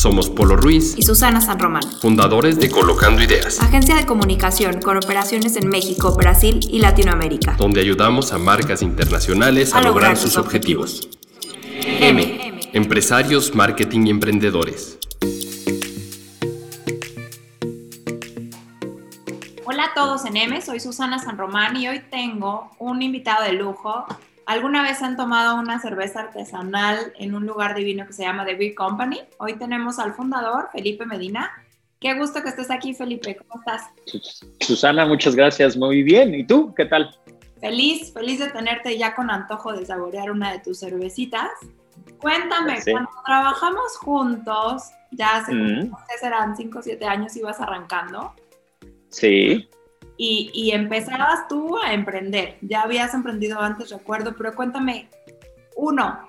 Somos Polo Ruiz y Susana San Román, fundadores de Colocando Ideas, agencia de comunicación con operaciones en México, Brasil y Latinoamérica, donde ayudamos a marcas internacionales a, lograr, sus objetivos. M. Empresarios, marketing y emprendedores. Hola a todos en M, soy Susana San Román y hoy tengo un invitado de lujo, ¿Alguna vez han tomado una cerveza artesanal en un lugar divino que se llama The Beer Company? Hoy tenemos al fundador, Felipe Medina. Qué gusto que estés aquí, Felipe. ¿Cómo estás? Susana, muchas gracias. Muy bien. ¿Y tú? ¿Qué tal? Feliz, feliz de tenerte ya con antojo de saborear una de tus cervecitas. Cuéntame, cuando trabajamos juntos, ya hace, mm. serán 5 o 7 años, ibas arrancando. Sí y, empezabas tú a emprender. Ya habías emprendido antes, recuerdo, pero cuéntame, uno,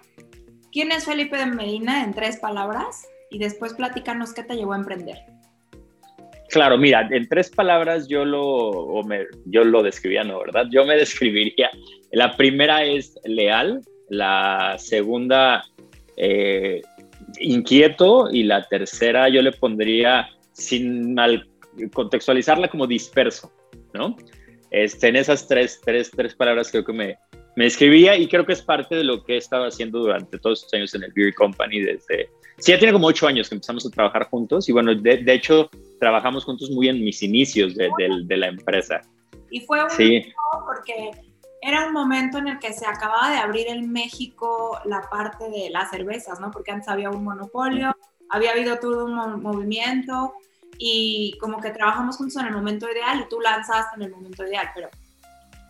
¿quién es Felipe de Medina en tres palabras? Y después platícanos qué te llevó a emprender. Claro, mira, en tres palabras yo lo, yo lo describía, ¿no? ¿Verdad? Yo me describiría. La primera es leal, la segunda eh, inquieto y la tercera yo le pondría sin mal contextualizarla como disperso. ¿No? Este, en esas tres, tres, tres palabras creo que me, me escribía y creo que es parte de lo que he estado haciendo durante todos estos años en el Beer Company desde... Sí, ya tiene como ocho años que empezamos a trabajar juntos y bueno, de, de hecho trabajamos juntos muy en mis inicios de, de, la empresa. Y fue un sí. porque era un momento en el que se acababa de abrir en México la parte de las cervezas, ¿no? Porque antes había un monopolio, había habido todo un movimiento y como que trabajamos juntos en el momento ideal y tú lanzaste en el momento ideal, pero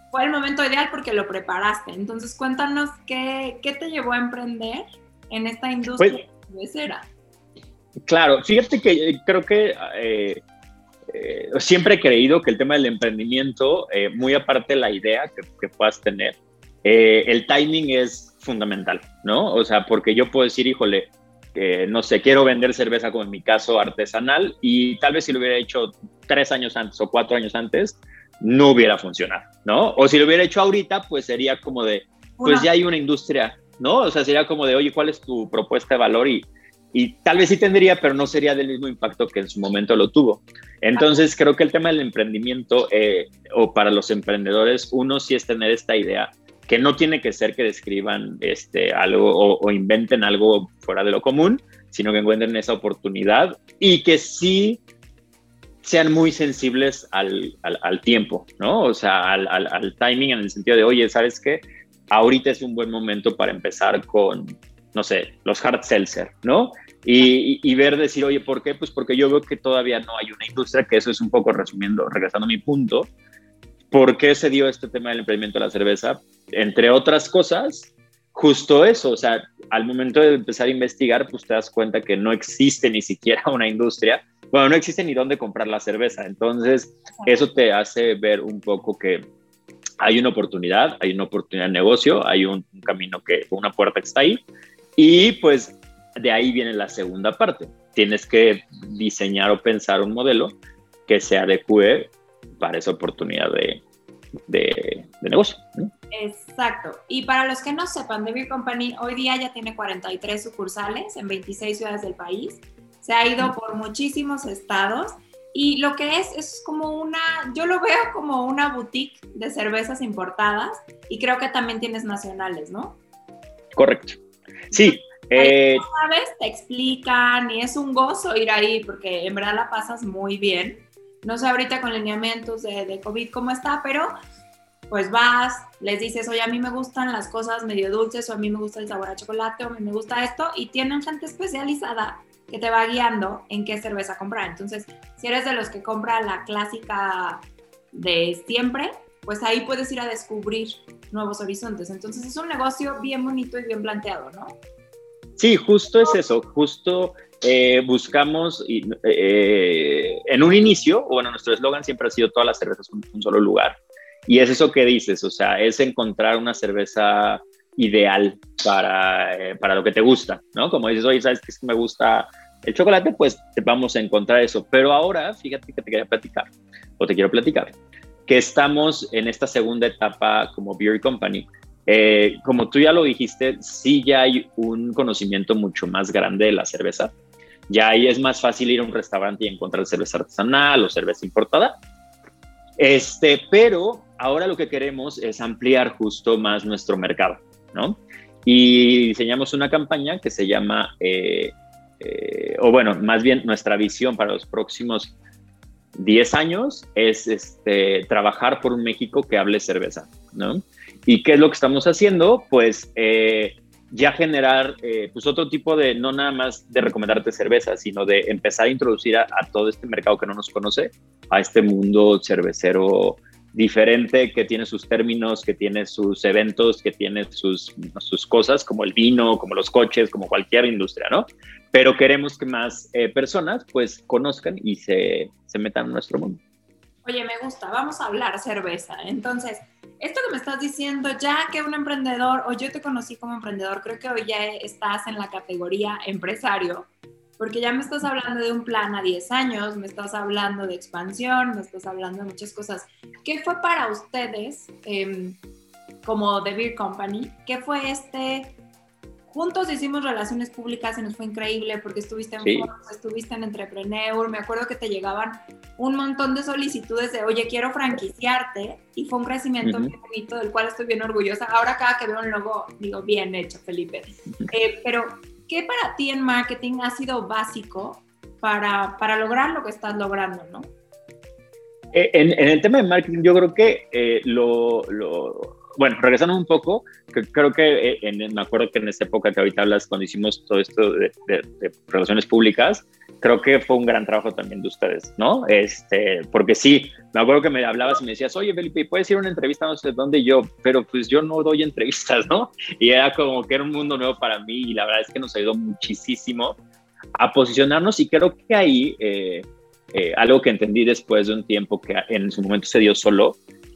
fue el momento ideal porque lo preparaste. Entonces cuéntanos qué, qué te llevó a emprender en esta industria pues. Claro, fíjate que eh, creo que eh, eh, siempre he creído que el tema del emprendimiento, muy aparte de la idea que, que puedas tener, el timing es fundamental, ¿no? O sea, porque yo puedo decir, híjole, no sé, quiero vender cerveza como en mi caso artesanal y tal vez si lo hubiera hecho tres años antes o cuatro años antes, no hubiera funcionado, ¿no? O si lo hubiera hecho ahorita, pues sería como de, pues ya hay una industria, ¿no? O sea, sería como de, oye, ¿cuál es tu propuesta de valor? Y, y tal vez sí tendría, pero no sería del mismo impacto que en su momento lo tuvo. Entonces, creo que el tema del emprendimiento eh, o para los emprendedores, uno sí es tener esta idea que no tiene que ser que describan este, algo o, inventen algo fuera de lo común, sino que encuentren esa oportunidad y que sí sean muy sensibles al, al, tiempo, ¿no? O sea, al, al, timing en el sentido de, oye, ¿sabes qué? Ahorita es un buen momento para empezar con, no sé, los hard seltzer, ¿no? Y, y, ver, decir, oye, ¿por qué? Pues porque yo veo que todavía no hay una industria, que eso es un poco resumiendo, regresando a mi punto, ¿Por qué se dio este tema del emprendimiento de la cerveza? Entre otras cosas, justo eso, o sea, al momento de empezar a investigar, pues te das cuenta que no existe ni siquiera una industria, bueno, no existe ni dónde comprar la cerveza, entonces eso te hace ver un poco que hay una oportunidad, hay una oportunidad de negocio, hay un, camino que, una puerta que está ahí, y pues de ahí viene la segunda parte. Tienes que diseñar o pensar un modelo que se adecue para esa oportunidad de, de, negocio. Exacto. Y para los que no sepan, The Beer Company hoy día ya tiene 43 sucursales en 26 ciudades del país. Se ha ido por muchísimos estados. Y lo que es, es como una, yo lo veo como una boutique de cervezas importadas y creo que también tienes nacionales, ¿no? Correcto. Sí. Eh, sabes, te explican y es un gozo ir ahí porque en verdad la pasas muy bien no sé ahorita con lineamientos de, de COVID cómo está, pero pues vas, les dices, oye, a mí me gustan las cosas medio dulces, o a mí me gusta el sabor a chocolate, o a mí me gusta esto, y tienen gente especializada que te va guiando en qué cerveza comprar. Entonces, si eres de los que compra la clásica de siempre, pues ahí puedes ir a descubrir nuevos horizontes. Entonces, es un negocio bien bonito y bien planteado, ¿no? Sí, justo es eso, justo eh, buscamos eh, en un inicio, bueno, nuestro eslogan siempre ha sido todas las cervezas en un solo lugar. Y es eso que dices, o sea, es encontrar una cerveza ideal para, eh, para lo que te gusta, ¿no? Como dices, oye, ¿sabes qué me gusta el chocolate? Pues vamos a encontrar eso. Pero ahora, fíjate que te quería platicar, o te quiero platicar, que estamos en esta segunda etapa como Beer Company. Eh, como tú ya lo dijiste, sí ya hay un conocimiento mucho más grande de la cerveza. Ya ahí es más fácil ir a un restaurante y encontrar cerveza artesanal o cerveza importada. Este, pero ahora lo que queremos es ampliar justo más nuestro mercado, ¿no? Y diseñamos una campaña que se llama, eh, eh, o bueno, más bien nuestra visión para los próximos 10 años es este, trabajar por un México que hable cerveza, ¿no? ¿Y qué es lo que estamos haciendo? Pues eh, ya generar pues otro tipo de, no nada más de recomendarte cerveza, sino de empezar a introducir a, a, todo este mercado que no nos conoce, a este mundo cervecero diferente, que tiene sus términos, que tiene sus eventos, que tiene sus, sus cosas, como el vino, como los coches, como cualquier industria, ¿no? Pero queremos que más eh, personas pues conozcan y se, se metan en nuestro mundo. Oye, me gusta, vamos a hablar cerveza. Entonces, esto que me estás diciendo, ya que un emprendedor, o yo te conocí como emprendedor, creo que hoy ya estás en la categoría empresario, porque ya me estás hablando de un plan a 10 años, me estás hablando de expansión, me estás hablando de muchas cosas. ¿Qué fue para ustedes em, como The Beer Company? ¿Qué fue este? Juntos hicimos relaciones públicas y nos fue increíble porque estuviste en sí. estuviste en Entrepreneur, me acuerdo que te llegaban un montón de solicitudes de, oye, quiero franquiciarte y fue un crecimiento muy bonito del cual estoy bien orgullosa. Ahora cada que veo un logo digo, bien hecho, Felipe. Eh, pero ¿qué para ti en marketing ha sido básico para, para lograr lo que estás logrando, no? Eh, en, en, el tema de marketing, yo creo que eh, lo, lo, bueno, regresando un poco, que creo que eh, en, me acuerdo que en esta época que ahorita hablas, cuando hicimos todo esto de, de, de, relaciones públicas, creo que fue un gran trabajo también de ustedes, ¿no? Este, porque sí, me acuerdo que me hablabas y me decías, oye, Felipe, ¿puedes ir a una entrevista? No sé dónde yo, pero pues yo no doy entrevistas, ¿no? Y era como que era un mundo nuevo para mí y la verdad es que nos ayudó muchísimo a posicionarnos y creo que ahí, eh, eh, algo que entendí después de un tiempo que en su momento se dio solo,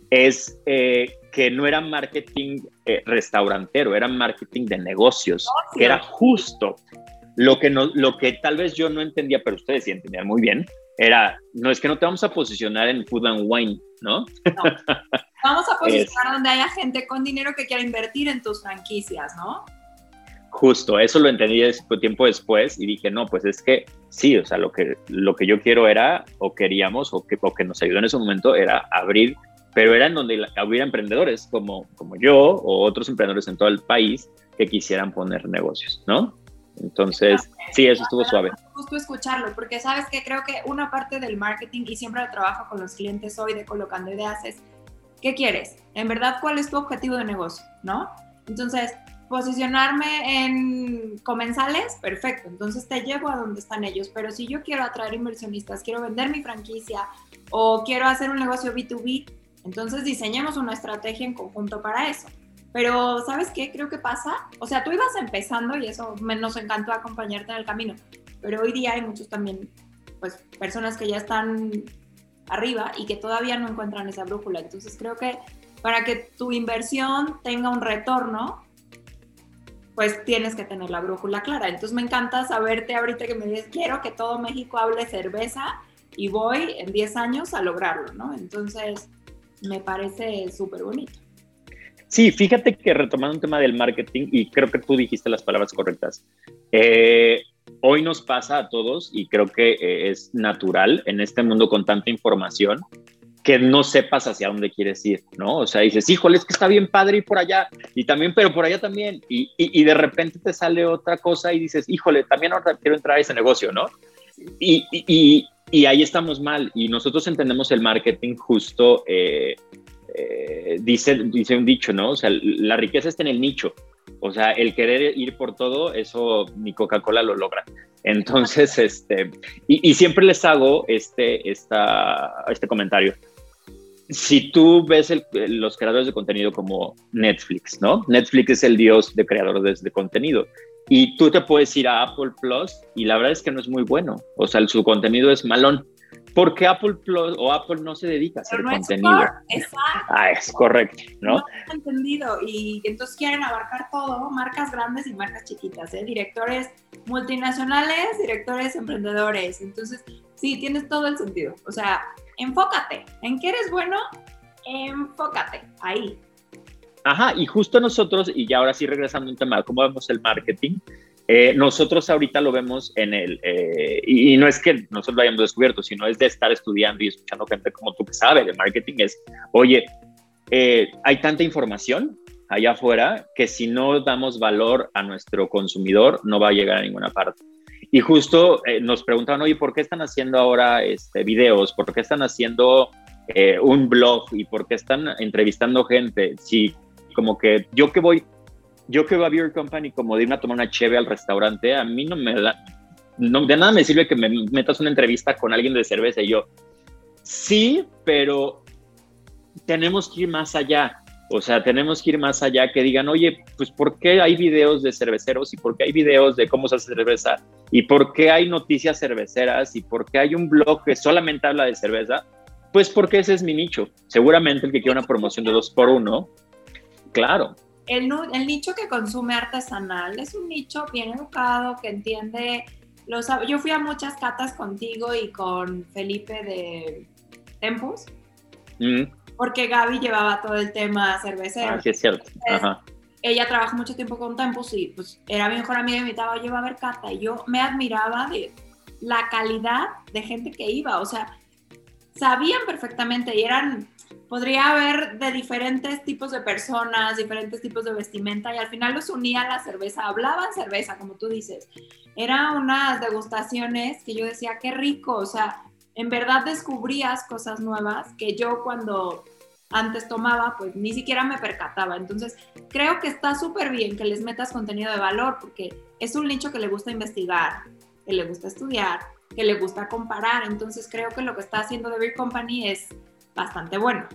es eh, que no era marketing eh, restaurantero, era marketing de negocios, oh, que era justo lo que, no, lo que tal vez yo no entendía, pero ustedes sí entendían muy bien, era, no es que no te vamos a posicionar en food and wine, ¿no? no. Vamos a posicionar es, donde haya gente con dinero que quiera invertir en tus franquicias, ¿no? Justo, eso lo entendí tiempo después y dije, no, pues es que sí, o sea, lo que, lo que yo quiero era, o queríamos, o que, o que nos ayudó en ese momento, era abrir pero era en donde hubiera emprendedores como, como yo o otros emprendedores en todo el país que quisieran poner negocios, ¿no? Entonces, sí, eso estuvo suave. Justo escucharlo, porque sabes que creo que una parte del marketing y siempre lo trabajo con los clientes hoy de colocando ideas es, ¿qué quieres? En verdad, ¿cuál es tu objetivo de negocio? ¿No? Entonces, posicionarme en comensales, perfecto, entonces te llevo a donde están ellos, pero si yo quiero atraer inversionistas, quiero vender mi franquicia o quiero hacer un negocio B2B, entonces diseñemos una estrategia en conjunto para eso. Pero, ¿sabes qué? Creo que pasa. O sea, tú ibas empezando y eso me, nos encantó acompañarte en el camino. Pero hoy día hay muchos también, pues, personas que ya están arriba y que todavía no encuentran esa brújula. Entonces, creo que para que tu inversión tenga un retorno, pues tienes que tener la brújula clara. Entonces, me encanta saberte ahorita que me dices, quiero que todo México hable cerveza y voy en 10 años a lograrlo, ¿no? Entonces, me parece súper bonito. Sí, fíjate que retomando un tema del marketing, y creo que tú dijiste las palabras correctas, eh, hoy nos pasa a todos, y creo que eh, es natural en este mundo con tanta información, que no sepas hacia dónde quieres ir, ¿no? O sea, dices, híjole, es que está bien padre ir por allá, y también, pero por allá también, y, y, y de repente te sale otra cosa y dices, híjole, también ahora quiero entrar a ese negocio, ¿no? Y, y, y ahí estamos mal. Y nosotros entendemos el marketing justo, eh, eh, dice, dice un dicho, ¿no? O sea, la riqueza está en el nicho. O sea, el querer ir por todo, eso ni Coca-Cola lo logra. Entonces, este, y, y, siempre les hago este, esta, este comentario. Si tú ves el, los creadores de contenido como Netflix, ¿no? Netflix es el dios de creadores de contenido. Y tú te puedes ir a Apple Plus y la verdad es que no es muy bueno. O sea, su contenido es malón. ¿Por qué Apple Plus o Apple no se dedica a hacer contenido? Exacto. Ah, es correcto, ¿no? No han entendido y entonces quieren abarcar todo, marcas grandes y marcas chiquitas, ¿eh? directores multinacionales, directores emprendedores. Entonces, sí, tienes todo el sentido. O sea, enfócate. ¿En qué eres bueno? Enfócate. Ahí. Ajá, y justo nosotros, y ya ahora sí regresando a un tema, ¿cómo vemos el marketing? Eh, nosotros ahorita lo vemos en el, eh, y, no es que nosotros lo hayamos descubierto, sino es de estar estudiando y escuchando gente como tú que sabe de marketing, es, oye, eh, hay tanta información allá afuera que si no damos valor a nuestro consumidor no va a llegar a ninguna parte. Y justo nos preguntaban, oye, ¿por qué están haciendo ahora este, videos? ¿Por qué están haciendo un blog? ¿Y por qué están entrevistando gente? Si como que yo que voy yo que voy a Beer Company como de irme a tomar una cheve al restaurante, a mí no me da, no, de nada me sirve que me metas una entrevista con alguien de cerveza y yo, sí, pero tenemos que ir más allá. O sea, tenemos que ir más allá, que digan, oye, pues ¿por qué hay videos de cerveceros y por qué hay videos de cómo se hace cerveza? ¿Y por qué hay noticias cerveceras? ¿Y por qué hay un blog que solamente habla de cerveza? Pues porque ese es mi nicho. Seguramente el que quiera una promoción de dos por uno, claro, el, nicho que consume artesanal es un nicho bien educado, que entiende los... Yo fui a muchas catas contigo y con Felipe de Tempus, mm. porque Gaby llevaba todo el tema cervecero. Ah, sí, es cierto. Ella trabaja mucho tiempo con Tempus y pues era mi mejor amiga y me invitaba, yo a ver cata y yo me admiraba de la calidad de gente que iba, o sea, sabían perfectamente y eran podría haber de diferentes tipos de personas, diferentes tipos de vestimenta y al final los unía la cerveza, hablaban cerveza, como tú dices. Era unas degustaciones que yo decía, qué rico, o sea, en verdad descubrías cosas nuevas que yo cuando antes tomaba, pues ni siquiera me percataba. Entonces, creo que está súper bien que les metas contenido de valor porque es un nicho que le gusta investigar, que le gusta estudiar, que le gusta comparar. Entonces, creo que lo que está haciendo The Beer Company es bastante bueno.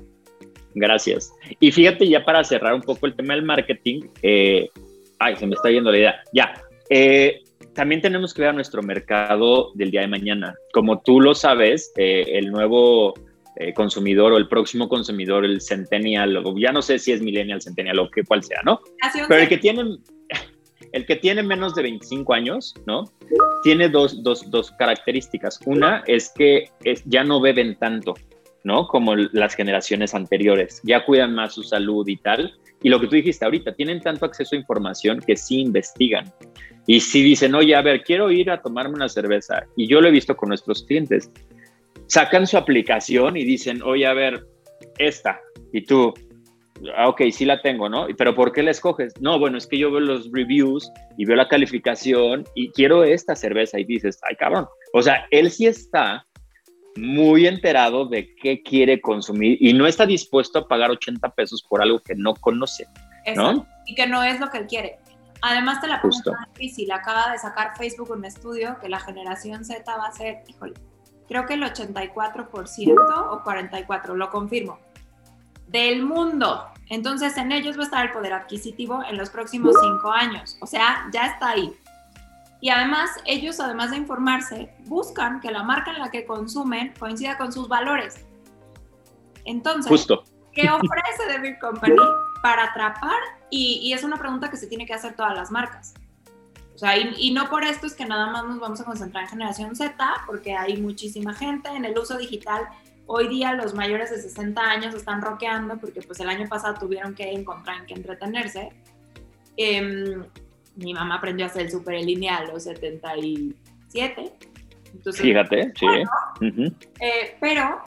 Gracias. Y fíjate ya para cerrar un poco el tema del marketing, eh, ay, se me está yendo la idea. Ya, eh, también tenemos que ver a nuestro mercado del día de mañana. Como tú lo sabes, eh, el nuevo consumidor o el próximo consumidor, el centennial, o ya no sé si es millennial, centennial o que cual sea, ¿no? Pero el que tiene, el que tiene menos de 25 años, ¿no? Tiene dos, dos, dos características. Una es que es, ya no beben tanto, ¿no? Como las generaciones anteriores. Ya cuidan más su salud y tal. Y lo que tú dijiste ahorita, tienen tanto acceso a información que sí investigan. Y si dicen, oye, a ver, quiero ir a tomarme una cerveza, y yo lo he visto con nuestros clientes, sacan su aplicación y dicen, oye, a ver, esta, y tú, ah, ok, sí la tengo, ¿no? Pero ¿por qué la escoges? No, bueno, es que yo veo los reviews y veo la calificación y quiero esta cerveza y dices, ay, cabrón. O sea, él sí está muy enterado de qué quiere consumir y no está dispuesto a pagar 80 pesos por algo que no conoce. ¿no? Y que no es lo que él quiere. Además te la pongo difícil. Acaba de sacar Facebook un estudio que la generación Z va a ser, híjole, creo que el 84% o 44%, lo confirmo, del mundo. Entonces en ellos va a estar el poder adquisitivo en los próximos cinco años. O sea, ya está ahí. Y además, ellos, además de informarse, buscan que la marca en la que consumen coincida con sus valores. Entonces, ¿qué ofrece The Beer Company para atrapar? Y, es una pregunta que se tiene que hacer todas las marcas. O sea, y, y, no por esto es que nada más nos vamos a concentrar en generación Z, porque hay muchísima gente en el uso digital. Hoy día los mayores de 60 años están roqueando porque pues el año pasado tuvieron que encontrar en qué entretenerse. Eh, mi mamá aprendió a hacer el súper lineal a los 77. Entonces, Fíjate, sí. Eh, pero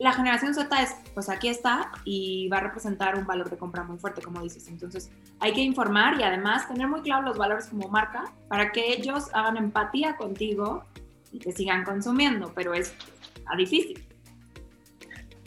la generación Z es, pues aquí está y va a representar un valor de compra muy fuerte, como dices. Entonces, hay que informar y además tener muy claro los valores como marca para que ellos hagan empatía contigo y te sigan consumiendo, pero es difícil.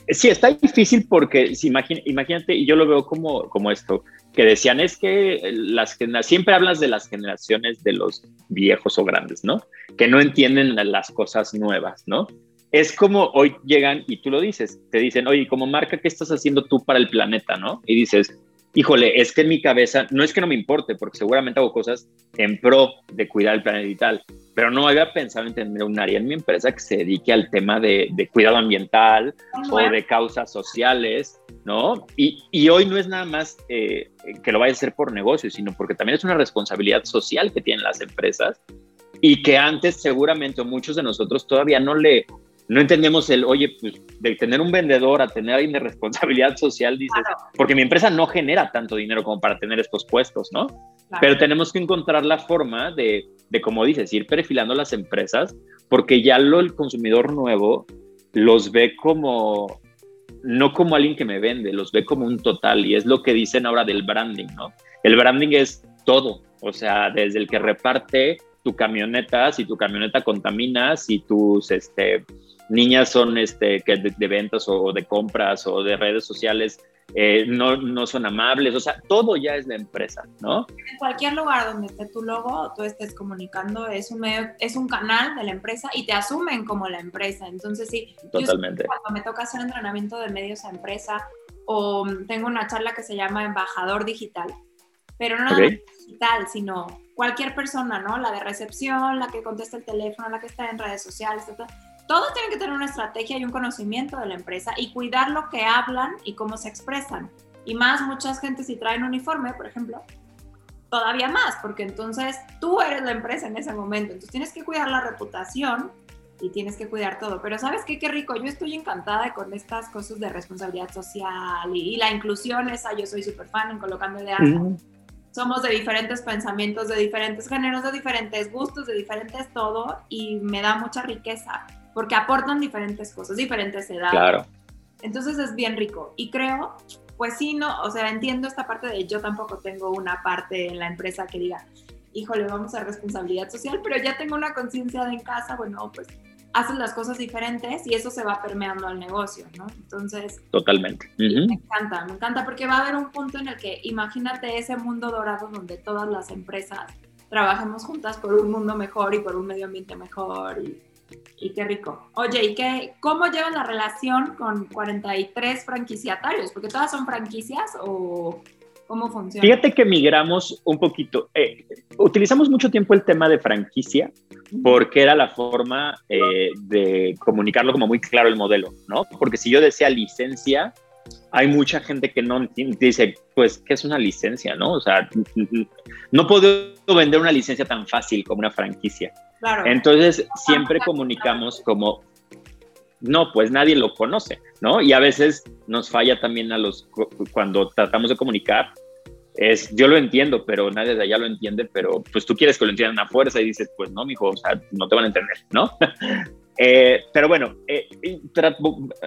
Sí, está difícil porque si imagínate, y yo lo veo como, como esto, que decían es que las siempre hablas de las generaciones de los viejos o grandes, ¿no? Que no entienden las cosas nuevas, ¿no? Es como hoy llegan y tú lo dices, te dicen, oye, como marca, ¿qué estás haciendo tú para el planeta, no? Y dices, híjole, es que en mi cabeza, no es que no me importe, porque seguramente hago cosas en pro de cuidar el planeta y tal, pero no había pensado en tener un área en mi empresa que se dedique al tema de, cuidado ambiental o de causas sociales, ¿no? Y, y hoy no es nada más eh, que lo vaya a hacer por negocio, sino porque también es una responsabilidad social que tienen las empresas y que antes seguramente muchos de nosotros todavía no le, no entendemos el, oye, pues de tener un vendedor a tener alguien de responsabilidad social, dices, porque mi empresa no genera tanto dinero como para tener estos puestos, ¿no? Pero tenemos que encontrar la forma de, de, como dices, ir perfilando las empresas, porque ya lo, el consumidor nuevo los ve como, no como alguien que me vende, los ve como un total, y es lo que dicen ahora del branding, ¿no? El branding es todo, o sea, desde el que reparte tu camioneta, si tu camioneta contamina, si tus este, niñas son este, que de, ventas o de compras o de redes sociales, eh, no, no son amables, o sea, todo ya es la empresa, ¿no? En cualquier lugar donde esté tu logo, tú estés comunicando, es un medio, es un canal de la empresa y te asumen como la empresa. Entonces, sí, totalmente. cuando me toca hacer entrenamiento de medios a empresa o tengo una charla que se llama Embajador Digital, pero no digital, sino cualquier persona, ¿no? La de recepción, la que contesta el teléfono, la que está en redes sociales, etc todos tienen que tener una estrategia y un conocimiento de la empresa y cuidar lo que hablan y cómo se expresan. Y más, muchas gente si traen uniforme, por ejemplo, todavía más, porque entonces tú eres la empresa en ese momento. Entonces tienes que cuidar la reputación y tienes que cuidar todo. Pero ¿sabes qué? Qué rico. Yo estoy encantada con estas cosas de responsabilidad social y, la inclusión esa. Yo soy súper fan en colocando ideas. Somos de diferentes pensamientos, de diferentes géneros, de diferentes gustos, de diferentes todo y me da mucha riqueza porque aportan diferentes cosas, diferentes edades. Claro. Entonces es bien rico. Y creo, pues sí, no, o sea, entiendo esta parte de yo tampoco tengo una parte en la empresa que diga, híjole, vamos a responsabilidad social, pero ya tengo una conciencia de en casa, bueno, pues haces las cosas diferentes y eso se va permeando al negocio, ¿no? Entonces... Totalmente. Me encanta, me encanta porque va a haber un punto en el que imagínate ese mundo dorado donde todas las empresas trabajemos juntas por un mundo mejor y por un medio ambiente mejor y y qué rico. Oye, ¿y qué, cómo llevan la relación con 43 franquiciatarios? Porque todas son franquicias o cómo funciona. Fíjate que migramos un poquito. Eh, utilizamos mucho tiempo el tema de franquicia porque era la forma eh, de comunicarlo como muy claro el modelo, ¿no? Porque si yo decía licencia, hay mucha gente que no dice, pues, ¿qué es una licencia, no? O sea, no puedo vender una licencia tan fácil como una franquicia. Entonces, siempre comunicamos como, no, pues nadie lo conoce, ¿no? Y a veces nos falla también a los, cuando tratamos de comunicar, es, yo lo entiendo, pero nadie de allá lo entiende, pero pues tú quieres que lo entiendan a fuerza y dices, pues no, mijo, o sea, no te van a entender, ¿no? Eh, pero bueno, eh,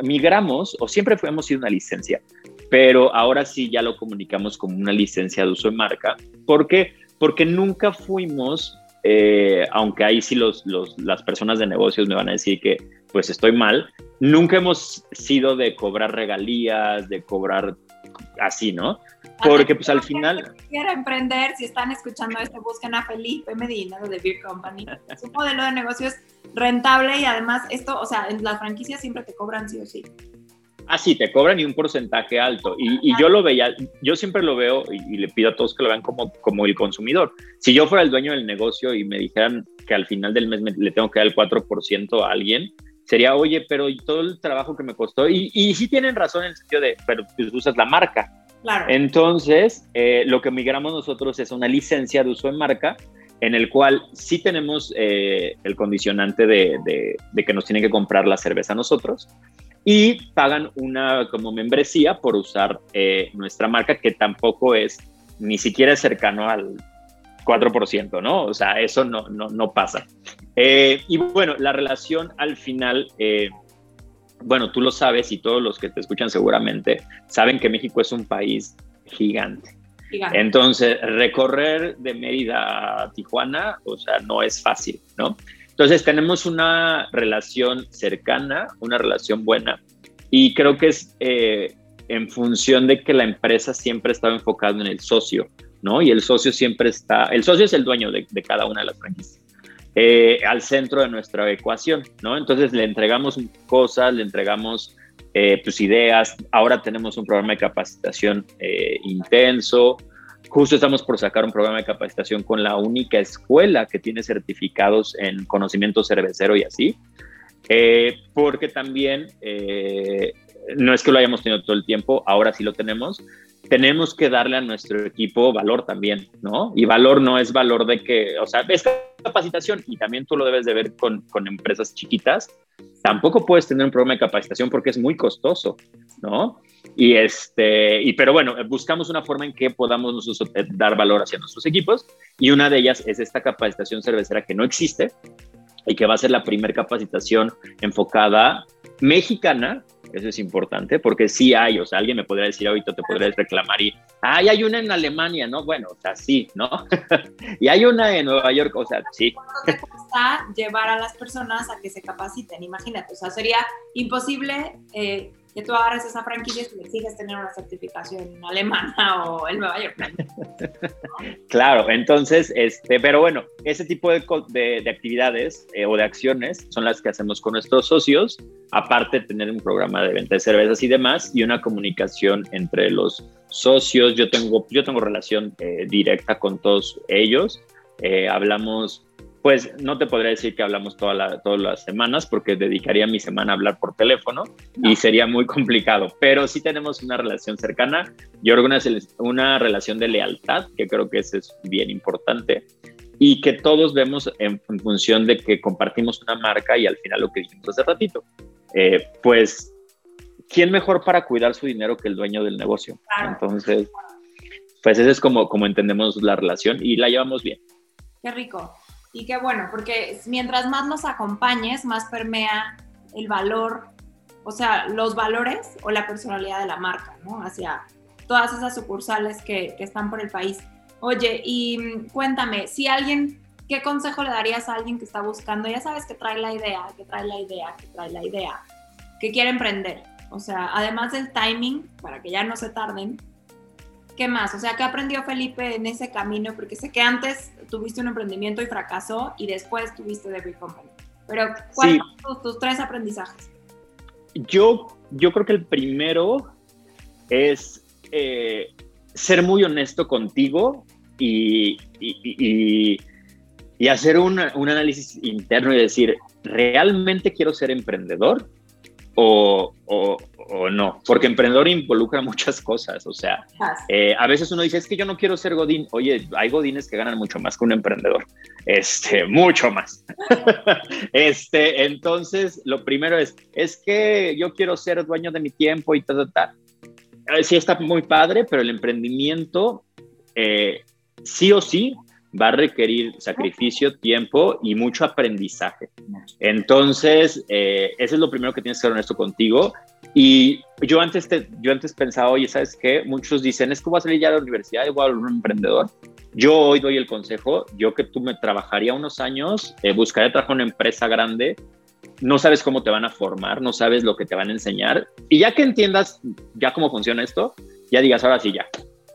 migramos, o siempre hemos sido una licencia, pero ahora sí ya lo comunicamos como una licencia de uso de marca. ¿Por qué? Porque nunca fuimos eh, aunque ahí sí los, las personas de negocios me van a decir que pues estoy mal, nunca hemos sido de cobrar regalías, de cobrar así, ¿no? Porque pues al final... Quiera emprender, si están escuchando esto, busquen a Felipe Medina de Beer Company. Su modelo de negocio es rentable y además esto, o sea, en las franquicias siempre te cobran sí o sí. Ah, sí, te cobran y un porcentaje alto. Y, yo lo veía, yo siempre lo veo y, le pido a todos que lo vean como, como el consumidor. Si yo fuera el dueño del negocio y me dijeran que al final del mes le tengo que dar el 4% a alguien, sería, oye, pero todo el trabajo que me costó, y, y sí tienen razón en el sentido de, pero pues usas la marca. Claro. Entonces, eh, lo que migramos nosotros es una licencia de uso de marca en el cual sí tenemos eh, el condicionante de, de, de, que nos tienen que comprar la cerveza nosotros, y pagan una como membresía por usar eh, nuestra marca, que tampoco es ni siquiera cercano al 4%, ¿no? O sea, eso no, no, no pasa. Eh, y bueno, la relación al final, eh, bueno, tú lo sabes y todos los que te escuchan seguramente saben que México es un país gigante. gigante. Entonces, recorrer de Mérida a Tijuana, o sea, no es fácil, ¿no? Entonces tenemos una relación cercana, una relación buena y creo que es eh, en función de que la empresa siempre estaba enfocada en el socio, ¿no? Y el socio siempre está, el socio es el dueño de, cada una de las franquicias. Eh, al centro de nuestra ecuación, ¿no? Entonces le entregamos cosas, le entregamos eh, pues ideas, ahora tenemos un programa de capacitación intenso, Justo estamos por sacar un programa de capacitación con la única escuela que tiene certificados en conocimiento cervecero y así, eh, porque también eh, no es que lo hayamos tenido todo el tiempo, ahora sí lo tenemos, tenemos que darle a nuestro equipo valor también, ¿no? Y valor no es valor de que, o sea, es capacitación y también tú lo debes de ver con, con empresas chiquitas. Tampoco puedes tener un programa de capacitación porque es muy costoso, ¿no? Y este, y pero bueno, buscamos una forma en que podamos nosotros eh, dar valor hacia nuestros equipos y una de ellas es esta capacitación cervecera que no existe y que va a ser la primera capacitación enfocada mexicana. Eso es importante porque sí hay, o sea, alguien me podría decir ahorita, te podría reclamar y, ay, hay una en Alemania, ¿no? Bueno, o sea, sí, ¿no? y hay una en Nueva York, o sea, sí. ¿Cuánto te cuesta llevar a las personas a que se capaciten? Imagínate, o sea, sería imposible eh, que tú agarres esa franquicia y exiges tener una certificación alemana o en Nueva York. claro, entonces, este, pero bueno, ese tipo de, de, actividades eh, o de acciones son las que hacemos con nuestros socios, aparte de tener un programa de venta de cervezas y demás, y una comunicación entre los socios. Yo tengo, yo tengo relación eh, directa con todos ellos. Eh, hablamos pues no te podría decir que hablamos toda todas las semanas porque dedicaría mi semana a hablar por teléfono y sería muy complicado, pero sí tenemos una relación cercana y una, una relación de lealtad, que creo que eso es bien importante, y que todos vemos en, función de que compartimos una marca y al final lo que dijimos hace ratito, eh, pues, ¿quién mejor para cuidar su dinero que el dueño del negocio? Entonces, pues ese es como, como entendemos la relación y la llevamos bien. Qué rico. Y qué bueno, porque mientras más nos acompañes, más permea el valor, o sea, los valores o la personalidad de la marca, ¿no? Hacia todas esas sucursales que, que están por el país. Oye, y mm, cuéntame, si alguien, ¿qué consejo le darías a alguien que está buscando? Ya sabes que trae la idea, que trae la idea, que trae la idea, que quiere emprender. O sea, además del timing, para que ya no se tarden, ¿qué más? O sea, ¿qué aprendió Felipe en ese camino? Porque sé que antes tuviste un emprendimiento y fracasó y después tuviste The Big Company. Pero, ¿cuáles son tus, tres aprendizajes? Yo, yo creo que el primero es eh, ser muy honesto contigo y, y, y, hacer un análisis interno y decir, ¿realmente quiero ser emprendedor? O, o, o no, porque emprendedor involucra muchas cosas, o sea, eh, a veces uno dice, es que yo no quiero ser Godín, oye, hay Godines que ganan mucho más que un emprendedor, este, mucho más. este, entonces, lo primero es, es que yo quiero ser dueño de mi tiempo y tal, tal, tal. Sí está muy padre, pero el emprendimiento, eh, sí o sí, va a requerir sacrificio, tiempo y mucho aprendizaje. Entonces, eh, eso es lo primero que tienes que ser honesto contigo. Y yo antes, te, yo antes pensaba, oye, ¿sabes qué? Muchos dicen, es que voy a salir ya de la universidad y voy a un emprendedor. Yo hoy doy el consejo, yo que tú me trabajaría unos años, eh, buscaría trabajo en una empresa grande, no sabes cómo te van a formar, no sabes lo que te van a enseñar. Y ya que entiendas ya cómo funciona esto, ya digas, ahora sí, ya,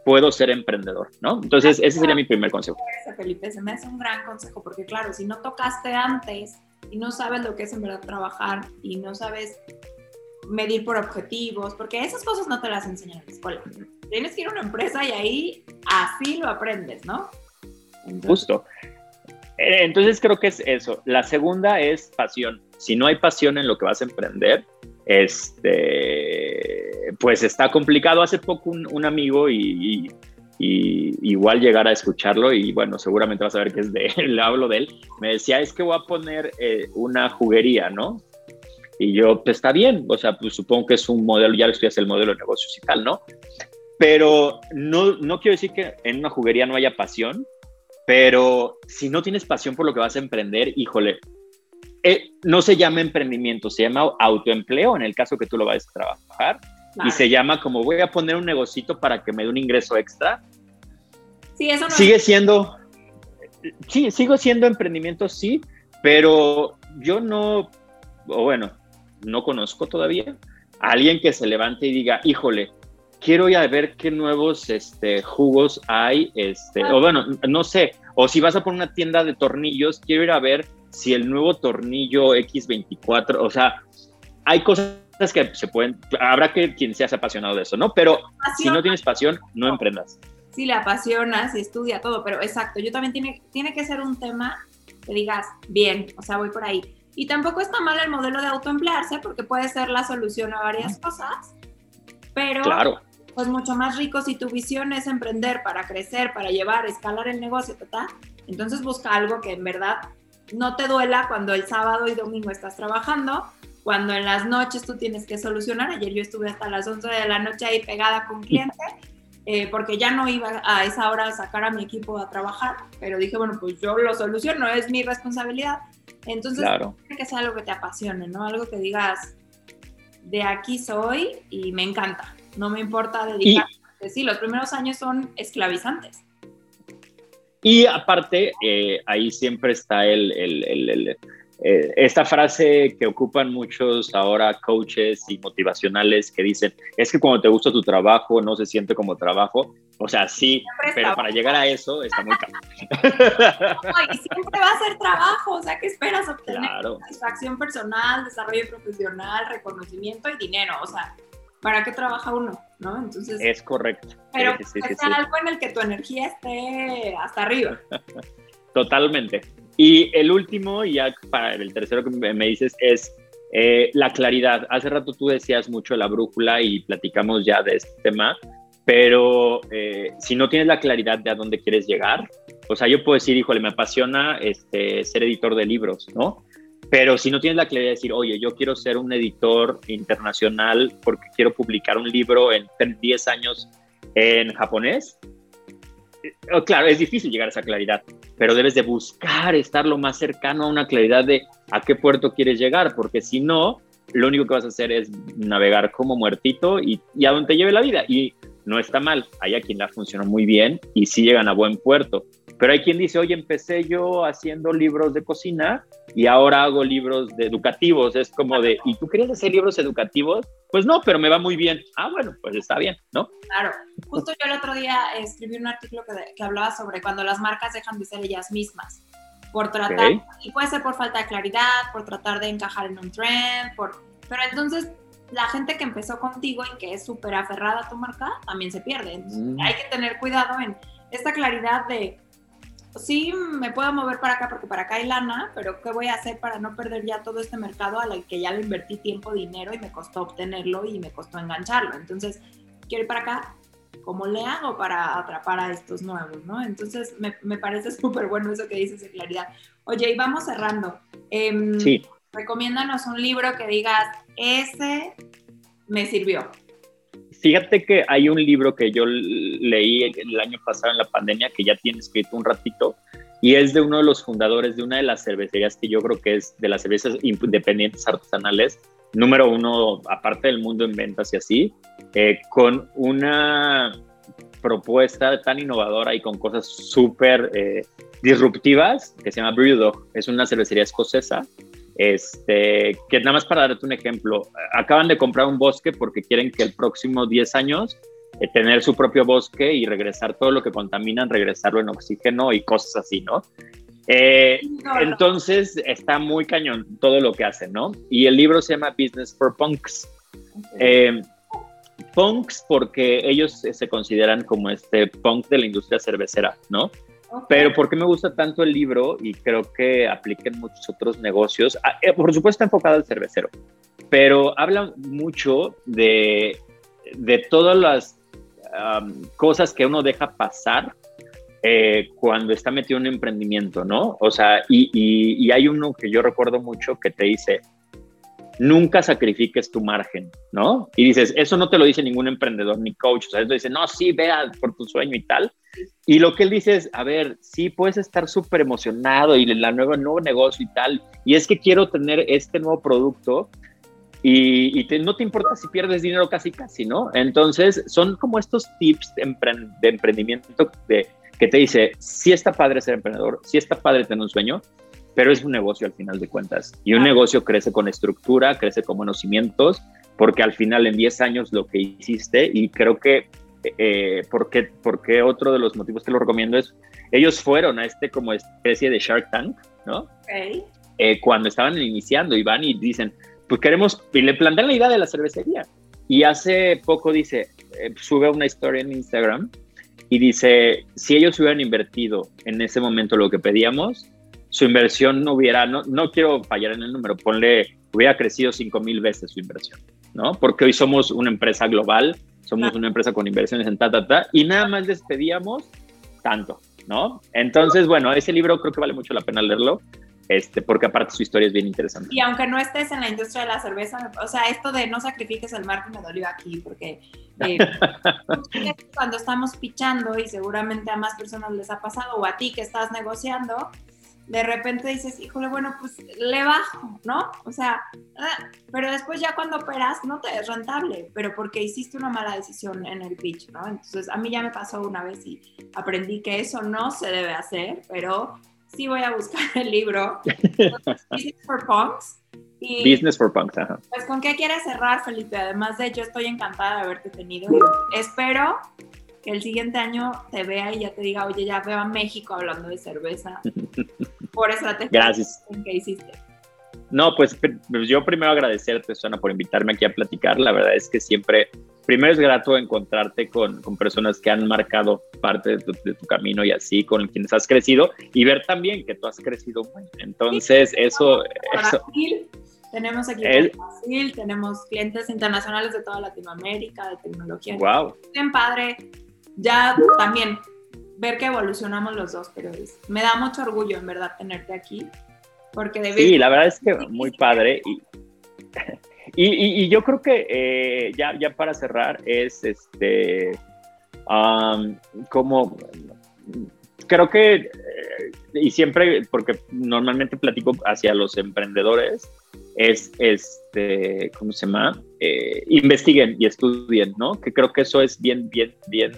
puedo ser emprendedor, ¿no? Entonces, ese sería mi primer consejo. Felipe, se me hace un gran consejo, porque claro, si no tocaste antes y no sabes lo que es en verdad trabajar y no sabes medir por objetivos, porque esas cosas no te las enseñan en la escuela. Tienes que ir a una empresa y ahí así lo aprendes, ¿no? Justo. Eh, entonces creo que es eso. La segunda es pasión. Si no hay pasión en lo que vas a emprender, este, pues está complicado. Hace poco un, amigo y, igual llegar a escucharlo y bueno, seguramente vas a ver que es de él, hablo de él, me decía, es que voy a poner eh, una juguería, ¿no? Y yo, pues está bien, o sea, pues supongo que es un modelo, ya estudias el modelo de negocios y tal, ¿no? Pero no, no quiero decir que en una juguería no haya pasión, pero si no tienes pasión por lo que vas a emprender, híjole, eh, no se llama emprendimiento, se llama autoempleo en el caso que tú lo vayas a trabajar. Y se llama como voy a poner un negocito para que me dé un ingreso extra. Sí, eso no Sigue siendo, sí, sigo siendo emprendimiento, sí, pero yo no, o bueno, no conozco todavía a alguien que se levante y diga, híjole, quiero ir a ver qué nuevos este, jugos hay, este, o bueno, no sé, o si vas a poner una tienda de tornillos, quiero ir a ver si el nuevo tornillo X24, o sea, hay cosas que se pueden, habrá que quien seas apasionado de eso, ¿no? Pero si no tienes pasión, no emprendas. si le apasiona, si estudia todo, pero exacto, yo también tiene, tiene que ser un tema que digas, bien, o sea, voy por ahí. Y tampoco está mal el modelo de autoemplearse porque puede ser la solución a varias cosas, pero claro. pues mucho más rico si tu visión es emprender para crecer, para llevar, escalar el negocio, ¿tá? entonces busca algo que en verdad no te duela cuando el sábado y domingo estás trabajando, cuando en las noches tú tienes que solucionar. Ayer yo estuve hasta las 11 de la noche ahí pegada con cliente eh, porque ya no iba a esa hora a sacar a mi equipo a trabajar, pero dije, bueno, pues yo lo soluciono, es mi responsabilidad. Entonces, claro. que sea algo que te apasione, ¿no? Algo que digas, de aquí soy y me encanta. No me importa dedicar. Sí, los primeros años son esclavizantes. Y aparte, eh, ahí siempre está el, el, el, eh, esta frase que ocupan muchos ahora coaches y motivacionales que dicen, es que cuando te gusta tu trabajo no se siente como trabajo. O sea, sí, pero para llegar a eso está muy caro. y siempre va a ser trabajo, o sea, ¿qué esperas obtener? Satisfacción personal, desarrollo profesional, reconocimiento y dinero, o sea, ¿para qué trabaja uno? ¿No? Entonces... Es correcto. Pero sí, algo en el que tu energía esté hasta arriba. Totalmente. Y el último, ya para el tercero que me dices, es eh, la claridad. Hace rato tú decías mucho la brújula y platicamos ya de este tema, pero eh, si no tienes la claridad de a dónde quieres llegar, o sea, yo puedo decir, híjole, me apasiona este, ser editor de libros, ¿no? Pero si no tienes la claridad de decir, oye, yo quiero ser un editor internacional porque quiero publicar un libro en 10 años en japonés, claro, es difícil llegar a esa claridad, pero debes de buscar estar lo más cercano a una claridad de a qué puerto quieres llegar, porque si no, lo único que vas a hacer es navegar como muertito y, y a donde te lleve la vida. Y no está mal, hay a quien la funciona muy bien y sí llegan a buen puerto. Pero hay quien dice, oye, empecé yo haciendo libros de cocina y ahora hago libros de educativos. Es como de, ¿y tú querías hacer libros educativos? Pues no, pero me va muy bien. Ah, bueno, pues está bien, ¿no? Claro. Justo yo el otro día escribí un artículo que, que hablaba sobre cuando las marcas dejan de ser ellas mismas por tratar, y puede ser por falta de claridad, por tratar de encajar en un trend, por, pero entonces la gente que empezó contigo y que es súper aferrada a tu marca también se pierde. Mm. Hay que tener cuidado en esta claridad de, sí, me puedo mover para acá porque para acá hay lana, pero ¿qué voy a hacer para no perder ya todo este mercado al que ya le invertí tiempo, dinero y me costó obtenerlo y me costó engancharlo? Entonces, quiero ir para acá. ¿Cómo le hago para atrapar a estos nuevos? ¿no? Entonces, me, me parece súper bueno eso que dices de claridad. Oye, y vamos cerrando. Eh, sí recomiéndanos un libro que digas, ese me sirvió. Fíjate que hay un libro que yo leí el año pasado en la pandemia que ya tiene escrito un ratito y es de uno de los fundadores de una de las cervecerías que yo creo que es de las cervezas independientes artesanales, número uno aparte del mundo en ventas y así, eh, con una propuesta tan innovadora y con cosas súper eh, disruptivas que se llama Brewdog. Es una cervecería escocesa este, que nada más para darte un ejemplo, acaban de comprar un bosque porque quieren que el próximo 10 años eh, tener su propio bosque y regresar todo lo que contaminan, regresarlo en oxígeno y cosas así, ¿no? Eh, entonces está muy cañón todo lo que hacen, ¿no? Y el libro se llama Business for Punks. Eh, punks porque ellos se consideran como este punk de la industria cervecera, ¿no? Pero ¿por qué me gusta tanto el libro? Y creo que aplica en muchos otros negocios. Ah, eh, por supuesto está enfocado al cervecero, pero habla mucho de, de todas las cosas que uno deja pasar eh, cuando está metido en un emprendimiento, ¿no? O sea, y, y hay uno que yo recuerdo mucho que te dice, nunca sacrifiques tu margen, ¿no? Y dices, eso no te lo dice ningún emprendedor ni coach, o sea, eso dice, no, sí, vea por tu sueño y tal. Y lo que él dice es, a ver, sí, puedes estar súper emocionado y la nueva, nuevo negocio y tal, y es que quiero tener este nuevo producto y, no te importa si pierdes dinero casi casi, ¿no? Entonces, son como estos tips de, emprendimiento de, que te dice, sí está padre ser emprendedor, sí está padre tener un sueño, pero es un negocio al final de cuentas. Y un negocio crece con estructura, crece con buenos cimientos, porque al final en 10 años lo que hiciste, y creo que, eh, porque, porque otro de los motivos que lo recomiendo es, ellos fueron a este como especie de Shark Tank, ¿no? Eh, cuando estaban iniciando y van y dicen, pues queremos, y le plantean la idea de la cervecería. Y hace poco dice, eh, sube una historia en Instagram y dice, si ellos hubieran invertido en ese momento lo que pedíamos, su inversión no hubiera, no, no quiero fallar en el número, ponle, hubiera crecido cinco mil veces su inversión, ¿no? Porque hoy somos una empresa global, somos una empresa con inversiones en ta, ta, ta, y nada más les pedíamos tanto, ¿no? Entonces, bueno, ese libro creo que vale mucho la pena leerlo. Este, porque aparte su historia es bien interesante. Y aunque no estés en la industria de la cerveza, o sea, esto de no sacrifiques el marco me dolió aquí, porque eh, cuando estamos pichando, y seguramente a más personas les ha pasado, o a ti que estás negociando, de repente dices, híjole, bueno, pues le bajo, ¿no? O sea, ah, pero después ya cuando operas no te es rentable, pero porque hiciste una mala decisión en el pitch, ¿no? Entonces a mí ya me pasó una vez y aprendí que eso no se debe hacer, pero sí voy a buscar el libro Business for Punks. Business for Punks, ajá. Pues con qué quieres cerrar, Felipe, además de yo estoy encantada de haberte tenido. Espero que el siguiente año te vea y ya te diga, oye, ya veo a México hablando de cerveza por estrategia Gracias. que hiciste. No, pues, pues, yo primero agradecerte, Susana, por invitarme aquí a platicar. La verdad es que siempre, primero es grato encontrarte con, con personas que han marcado parte de tu, camino y así, con quienes has crecido, y ver también que tú has crecido. Entonces, eso... Brasil, tenemos aquí en Brasil, tenemos clientes internacionales de toda Latinoamérica, de tecnología. Wow. Bien padre. Ya también ver que evolucionamos los dos, pero me da mucho orgullo en verdad tenerte aquí porque sí, la verdad es que muy padre. Y, y, yo creo que eh, ya, ya para cerrar es este como creo que eh, y siempre porque normalmente platico hacia los emprendedores es este cómo se llama eh, investiguen y estudien no que creo que eso es bien bien bien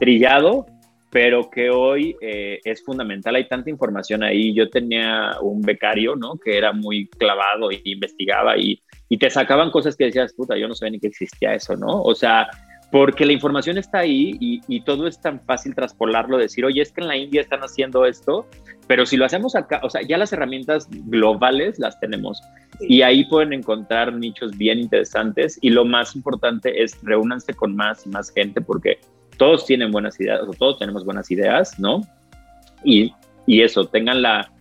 trillado pero que hoy eh, es fundamental. Hay tanta información ahí. Yo tenía un becario, ¿no? Que era muy clavado e investigaba y, y te sacaban cosas que decías, puta, yo no sabía ni que existía eso, ¿no? O sea, porque la información está ahí y, y, todo es tan fácil traspolarlo, decir, oye, es que en la India están haciendo esto, pero si lo hacemos acá, o sea, ya las herramientas globales las tenemos y ahí pueden encontrar nichos bien interesantes y lo más importante es reúnanse con más y más gente porque todos tienen buenas ideas, o todos tenemos buenas ideas, ¿no? Y, y eso, tengan la...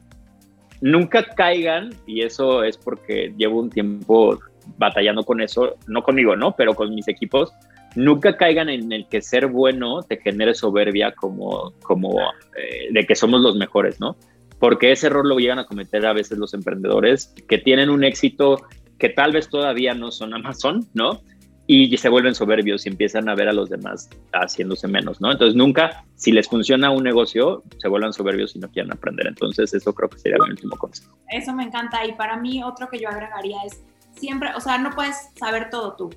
Nunca caigan, y eso es porque llevo un tiempo batallando con eso, no conmigo, ¿no? Pero con mis equipos, nunca caigan en el que ser bueno te genere soberbia como, como eh, de que somos los mejores, ¿no? Porque ese error lo llegan a cometer a veces los emprendedores que tienen un éxito que tal vez todavía no son Amazon, ¿no? Y se vuelven soberbios y empiezan a ver a los demás haciéndose menos, ¿no? Entonces nunca, si les funciona un negocio, se vuelvan soberbios y no quieren aprender. Entonces eso creo que sería mi último consejo. Eso me encanta y para mí otro que yo agregaría es siempre, o sea, no puedes saber todo tú.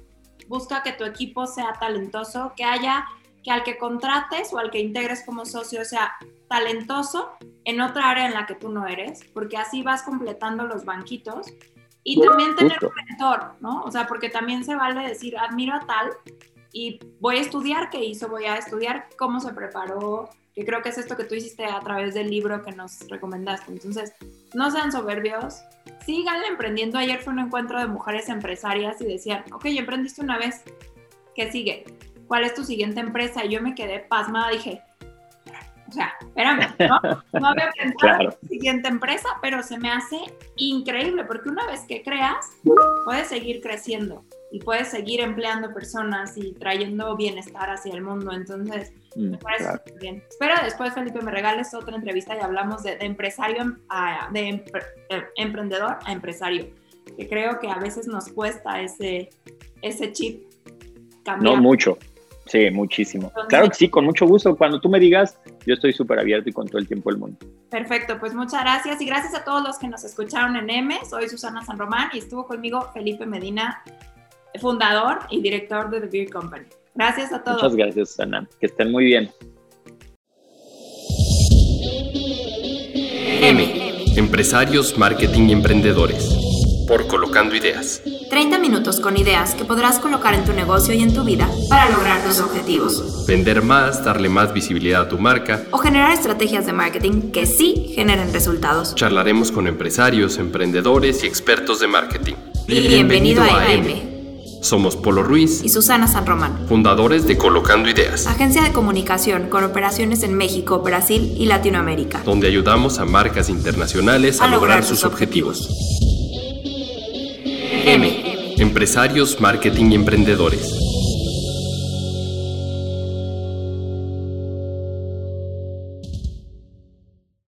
Busca que tu equipo sea talentoso, que haya, que al que contrates o al que integres como socio sea talentoso en otra área en la que tú no eres, porque así vas completando los banquitos y también tener un mentor, ¿no? O sea, porque también se vale decir, admiro a tal y voy a estudiar qué hizo, voy a estudiar cómo se preparó, que creo que es esto que tú hiciste a través del libro que nos recomendaste. Entonces, no sean soberbios, sigan emprendiendo. Ayer fue un encuentro de mujeres empresarias y decían, ok, emprendiste una vez, ¿qué sigue? ¿Cuál es tu siguiente empresa? Y yo me quedé pasmada, dije, o sea, espérame, ¿no? No había pensado en la siguiente empresa, pero se me hace increíble porque una vez que creas, puedes seguir creciendo y puedes seguir empleando personas y trayendo bienestar hacia el mundo. Entonces, mm, me parece súper bien. Espero después, Felipe, me regales otra entrevista y hablamos de, empresario a de eh, emprendedor a empresario, que creo que a veces nos cuesta ese, ese chip cambiar. No mucho. Sí, muchísimo. claro que sí, con mucho gusto. Cuando tú me digas, yo estoy súper abierto y con todo el tiempo del mundo. Perfecto, pues muchas gracias y gracias a todos los que nos escucharon en M. Soy Susana San Román y estuvo conmigo Felipe Medina, fundador y director de The Beer Company. Gracias a todos. Muchas gracias, Susana. Que estén muy bien. M. Empresarios, marketing y emprendedores. Por Colocando Ideas. 30 minutos con ideas que podrás colocar en tu negocio y en tu vida para lograr tus objetivos. Vender más, darle más visibilidad a tu marca. O generar estrategias de marketing que sí generen resultados. Charlaremos con empresarios, emprendedores y expertos de marketing. Bienvenido, a M. Somos Polo Ruiz y Susana San Román, fundadores de Colocando Ideas, agencia de comunicación con operaciones en México, Brasil y Latinoamérica, donde ayudamos a marcas internacionales a, lograr, sus objetivos. M. Empresarios, marketing y emprendedores.